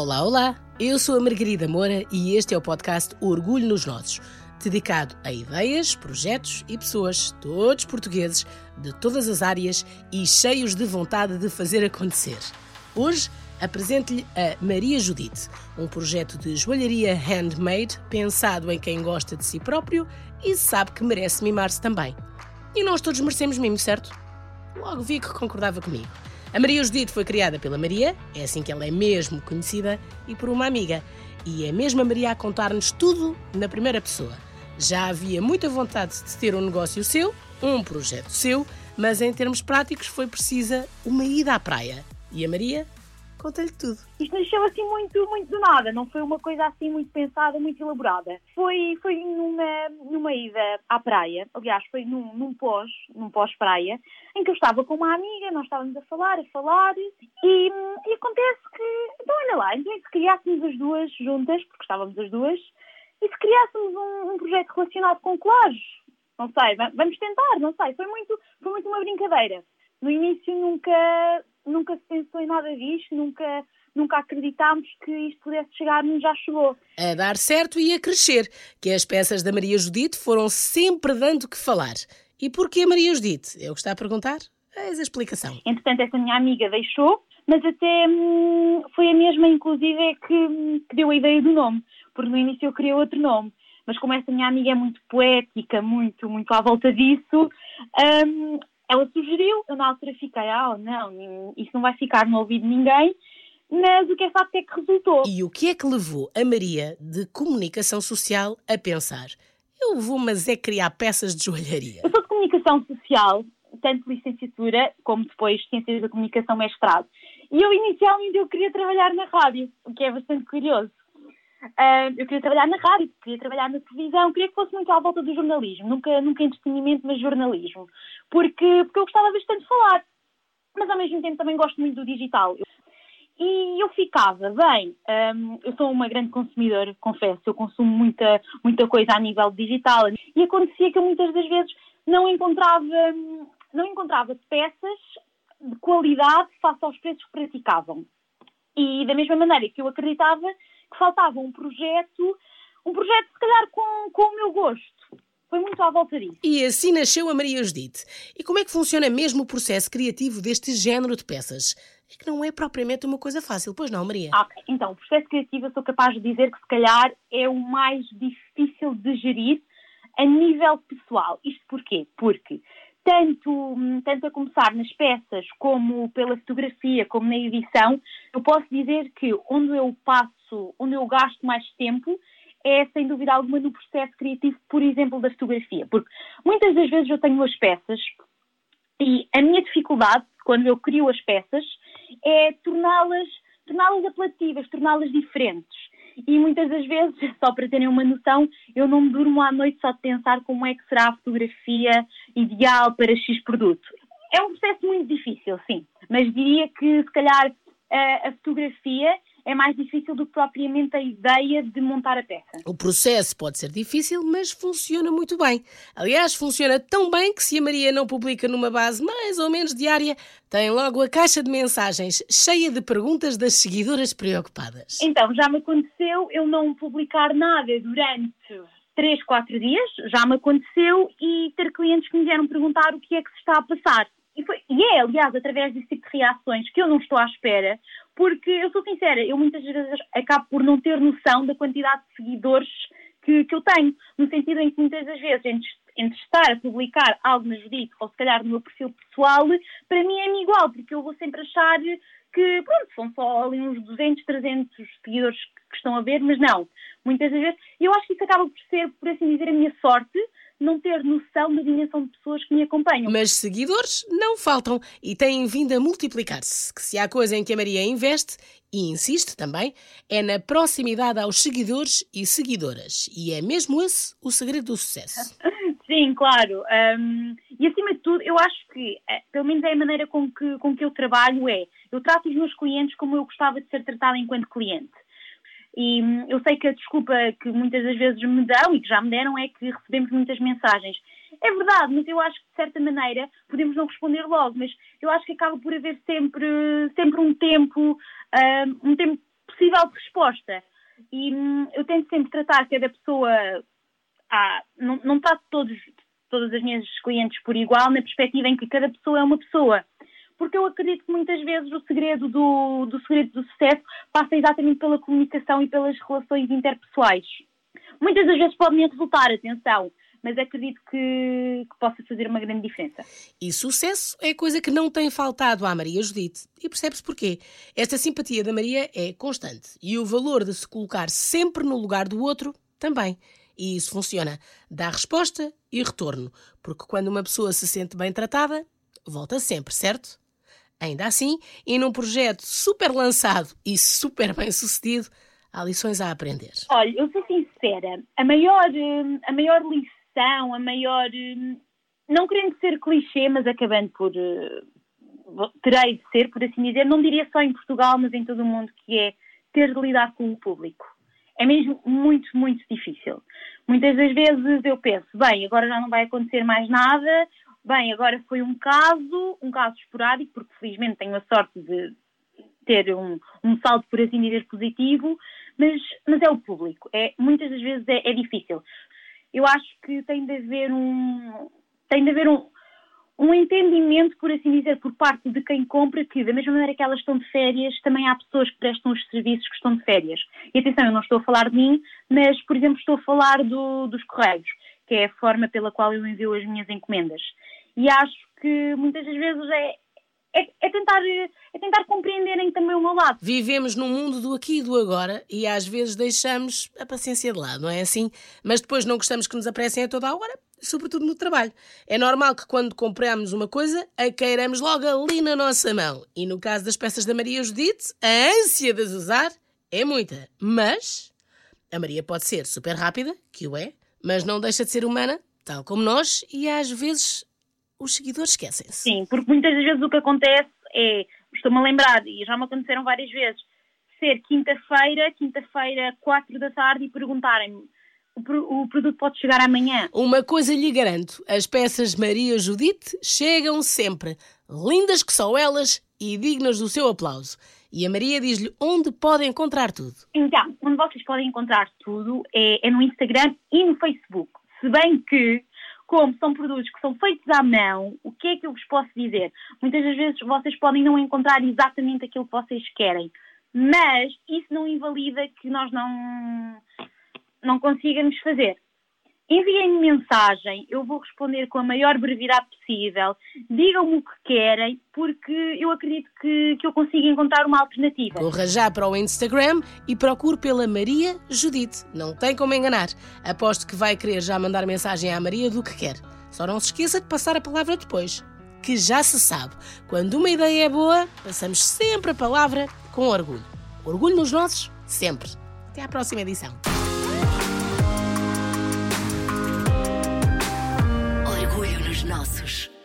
Olá, olá! Eu sou a Margarida Moura e este é o podcast Orgulho nos Nossos, dedicado a ideias, projetos e pessoas, todos portugueses, de todas as áreas e cheios de vontade de fazer acontecer. Hoje apresento-lhe a Maria Judite, um projeto de joalharia handmade pensado em quem gosta de si próprio e sabe que merece mimar-se também. E nós todos merecemos mimo, certo? Logo vi que concordava comigo. A Maria Judite foi criada pela Maria, é assim que ela é mesmo conhecida, e por uma amiga. E é mesmo a Maria a contar-nos tudo na primeira pessoa. Já havia muita vontade de ter um negócio seu, um projeto seu, mas em termos práticos foi precisa uma ida à praia. E a Maria Conta-lhe tudo. Isto nasceu assim muito, muito do nada, não foi uma coisa assim muito pensada, muito elaborada. Foi, foi numa, numa ida à praia, aliás, foi num, num pós, num pós-praia, em que eu estava com uma amiga, nós estávamos a falar, a falar, e, e acontece que, então olha lá, então se criássemos as duas juntas, porque estávamos as duas, e se criássemos um, um projeto relacionado com colares, não sei, vamos tentar, não sei, foi muito, foi muito uma brincadeira. No início nunca, nunca se pensou em nada disto, nunca, nunca acreditámos que isto pudesse chegar-nos, já chegou. A dar certo e a crescer, que as peças da Maria Judite foram sempre dando que falar. E porquê Maria Judite? É o que está a perguntar? Eis a explicação. Entretanto, essa minha amiga deixou, mas até hum, foi a mesma, inclusive, que, que deu a ideia do nome, porque no início eu queria outro nome mas como essa minha amiga é muito poética, muito, muito à volta disso, hum, ela sugeriu, eu na altura fiquei, ah, não, isso não vai ficar no ouvido de ninguém, mas o que é facto é que resultou. E o que é que levou a Maria de comunicação social a pensar? Eu vou, mas é criar peças de joalharia. Eu sou de comunicação social, tanto licenciatura como depois ciências da comunicação mestrado. E eu inicialmente eu queria trabalhar na rádio, o que é bastante curioso. Uh, eu queria trabalhar na rádio, queria trabalhar na televisão, queria que fosse muito à volta do jornalismo, nunca, nunca entretenimento, mas jornalismo, porque, porque eu gostava bastante de falar, mas ao mesmo tempo também gosto muito do digital. E eu ficava, bem, um, eu sou uma grande consumidora, confesso, eu consumo muita, muita coisa a nível digital, e acontecia que eu muitas das vezes não encontrava, não encontrava peças de qualidade face aos preços que praticavam. E da mesma maneira que eu acreditava que faltava um projeto, um projeto se calhar com, com o meu gosto. Foi muito à volta disso. E assim nasceu a Maria Judite. E como é que funciona mesmo o processo criativo deste género de peças? É que não é propriamente uma coisa fácil, pois não, Maria? Ok, então, o processo criativo eu sou capaz de dizer que se calhar é o mais difícil de gerir a nível pessoal. Isto porquê? Porque tanto, tanto a começar nas peças como pela fotografia, como na edição, eu posso dizer que onde eu passo, onde eu gasto mais tempo é, sem dúvida alguma, no processo criativo, por exemplo, da fotografia. Porque muitas das vezes eu tenho as peças e a minha dificuldade, quando eu crio as peças, é torná-las torná-las apelativas, torná-las diferentes e muitas das vezes, só para terem uma noção, eu não me durmo à noite só de pensar como é que será a fotografia ideal para X produto. É um processo muito difícil, sim, mas diria que se calhar a, a fotografia é mais difícil do que propriamente a ideia de montar a peça. O processo pode ser difícil, mas funciona muito bem. Aliás, funciona tão bem que se a Maria não publica numa base mais ou menos diária, tem logo a caixa de mensagens cheia de perguntas das seguidoras preocupadas. Então, já me aconteceu eu não publicar nada durante três, quatro dias, já me aconteceu, e ter clientes que me vieram perguntar o que é que se está a passar. E, foi, e é, aliás, através desse tipo de reações que eu não estou à espera, porque eu sou sincera, eu muitas vezes acabo por não ter noção da quantidade de seguidores que, que eu tenho, no sentido em que muitas das vezes, entre, entre estar a publicar algo na Judite ou se calhar no meu perfil pessoal, para mim é-me igual, porque eu vou sempre achar que, pronto, são só ali uns 200, 300 seguidores que estão a ver, mas não. Muitas das vezes, eu acho que isso acaba por ser, por assim dizer, a minha sorte, não ter noção da dimensão de pessoas que me acompanham. Mas seguidores não faltam e têm vindo a multiplicar-se. Que se há coisa em que a Maria investe, e insiste também, é na proximidade aos seguidores e seguidoras. E é mesmo esse o segredo do sucesso. Sim, claro. Um, e acima de tudo, eu acho que, eh, pelo menos é a maneira com que, com que eu trabalho, é eu trato os meus clientes como eu gostava de ser tratada enquanto cliente. E hum, eu sei que a desculpa que muitas das vezes me dão e que já me deram é que recebemos muitas mensagens. É verdade, mas eu acho que de certa maneira podemos não responder logo, mas eu acho que acaba por haver sempre, sempre um tempo, um tempo possível resposta. E hum, eu tento sempre tratar cada pessoa, ah, não, não trato todos, todas as minhas clientes por igual, na perspectiva em que cada pessoa é uma pessoa. Porque eu acredito que muitas vezes o segredo do, do segredo do sucesso passa exatamente pela comunicação e pelas relações interpessoais. Muitas das vezes podem resultar, atenção, mas acredito que, que, possa fazer uma grande diferença. E sucesso é coisa que não tem faltado à Maria Judite. E percebe-se porquê. Esta simpatia da Maria é constante e o valor de se colocar sempre no lugar do outro também. E isso funciona. Dá resposta e retorno. Porque quando uma pessoa se sente bem tratada, volta sempre, certo? Ainda assim, e num projeto super lançado e super bem sucedido, há lições a aprender. Olha, eu sou sincera, a maior, hum, a maior lição a maior. Hum, não querendo ser clichê, mas acabando por. Eh, terei de ser, por assim dizer, não diria só em Portugal, mas em todo o mundo, que é ter de lidar com o público. É mesmo muito, muito difícil. Muitas das vezes eu penso, bem, agora já não vai acontecer mais nada, bem, agora foi um caso, um caso esporádico, porque felizmente tenho a sorte de ter um, um saldo, por assim dizer, positivo, mas, mas é o público. É, muitas das vezes é, é difícil eu acho que tem de haver um tem de haver um, um entendimento, por assim dizer, por parte de quem compra, que da mesma maneira que elas estão de férias, também há pessoas que prestam os serviços que estão de férias. E atenção, eu não estou a falar de mim, mas, por exemplo, estou a falar do, dos correios, que é a forma pela qual eu envio as minhas encomendas. E acho que muitas das vezes é, é, é, tentar, é tentar compreenderem também o meu lado. Vivemos num mundo do aqui e do agora e às vezes deixamos a paciência de lado, não é assim? Mas depois não gostamos que nos apressem a toda a hora, sobretudo no trabalho. É normal que quando compramos uma coisa, a queiramos logo ali na nossa mão. E no caso das peças da Maria Judite, a ânsia de as usar é muita. Mas a Maria pode ser super rápida, que o é, mas não deixa de ser humana, tal como nós, e às vezes os seguidores esquecem-se. Sim, porque muitas vezes o que acontece é, estou-me a lembrar, e já me aconteceram várias vezes, ser quinta-feira, quinta-feira, quatro da tarde, e perguntarem-me o, o produto pode chegar amanhã. Uma coisa lhe garanto: as peças Maria Judite chegam sempre, lindas que só elas e dignas do seu aplauso. E a Maria diz-lhe onde pode encontrar tudo. Então, onde vocês podem encontrar tudo é, é no Instagram e no Facebook. Se bem que como são produtos que são feitos à mão, o que é que eu vos posso dizer? Muitas das vezes vocês podem não encontrar exatamente aquilo que vocês querem, mas isso não invalida que nós não, não consigamos fazer. Enviem-me mensagem, eu vou responder com a maior brevidade possível. Digam-me o que querem, porque eu acredito que, que eu consigo encontrar uma alternativa. Corra já para o Instagram e procure pela Maria Judite. Não tem como enganar. Aposto que vai querer já mandar mensagem à Maria do que quer. Só não se esqueça de passar a palavra depois. Que já se sabe, quando uma ideia é boa, passamos sempre a palavra com orgulho. Orgulho nos nossos, sempre. Até à próxima edição. Nossos.